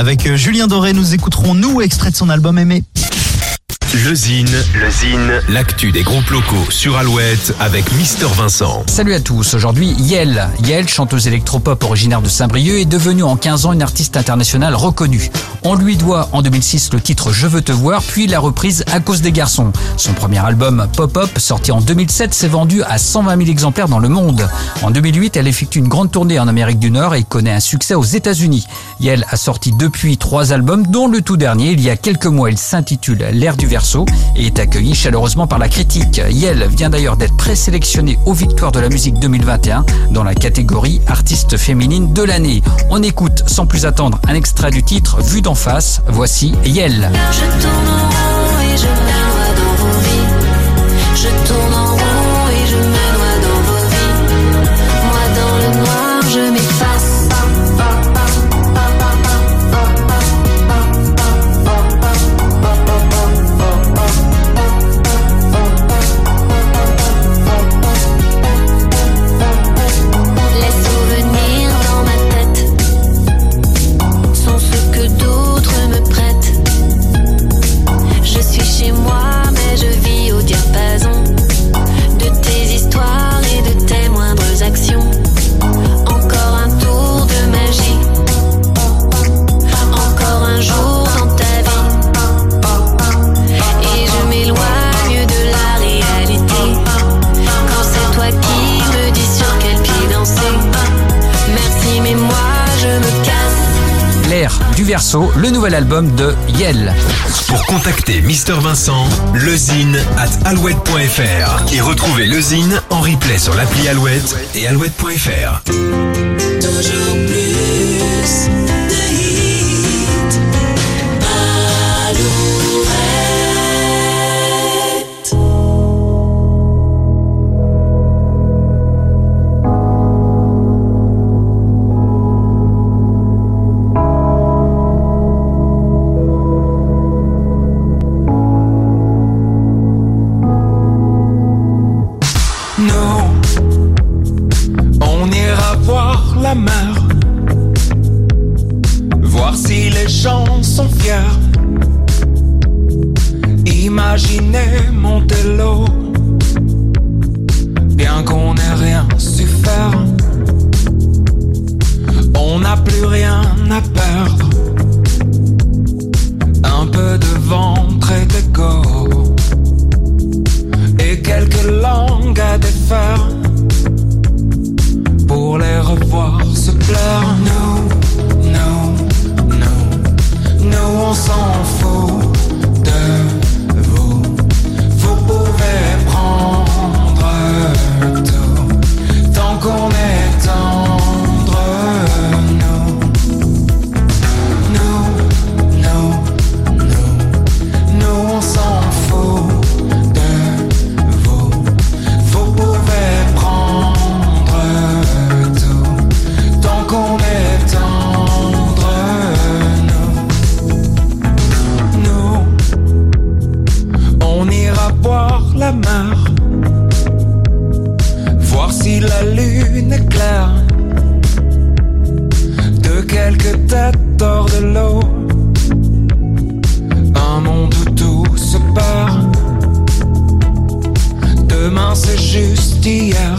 Avec euh, Julien Doré, nous écouterons Nous, extrait de son album Aimé. Le Zine, le Zine, l'actu des groupes locaux sur Alouette avec Mister Vincent. Salut à tous, aujourd'hui Yel. Yel, chanteuse électropop originaire de Saint-Brieuc, est devenue en 15 ans une artiste internationale reconnue. On lui doit en 2006 le titre Je veux te voir, puis la reprise À cause des garçons. Son premier album Pop-Up, sorti en 2007, s'est vendu à 120 000 exemplaires dans le monde. En 2008, elle effectue une grande tournée en Amérique du Nord et connaît un succès aux États-Unis. Yel a sorti depuis trois albums, dont le tout dernier, il y a quelques mois, il s'intitule L'air du et est accueilli chaleureusement par la critique. Yel vient d'ailleurs d'être présélectionnée aux Victoires de la musique 2021 dans la catégorie artiste féminine de l'année. On écoute sans plus attendre un extrait du titre Vu d'en face. Voici Yel. Le nouvel album de Yel. Pour contacter Mister Vincent, lezine at alouette.fr et retrouver le Zine en replay sur l'appli Alouette et alouette.fr. Toujours plus de hits. voir si les gens sont fiers. Imaginez Montello, bien qu'on n'ait rien su faire, on n'a plus rien à perdre. Un peu de ventre et d'ego, et quelques langues à défaire. pleure. Non, non, non, non, on s'en fout. la lune éclaire de quelques têtes hors de l'eau. Un monde où tout se perd. Demain c'est juste hier.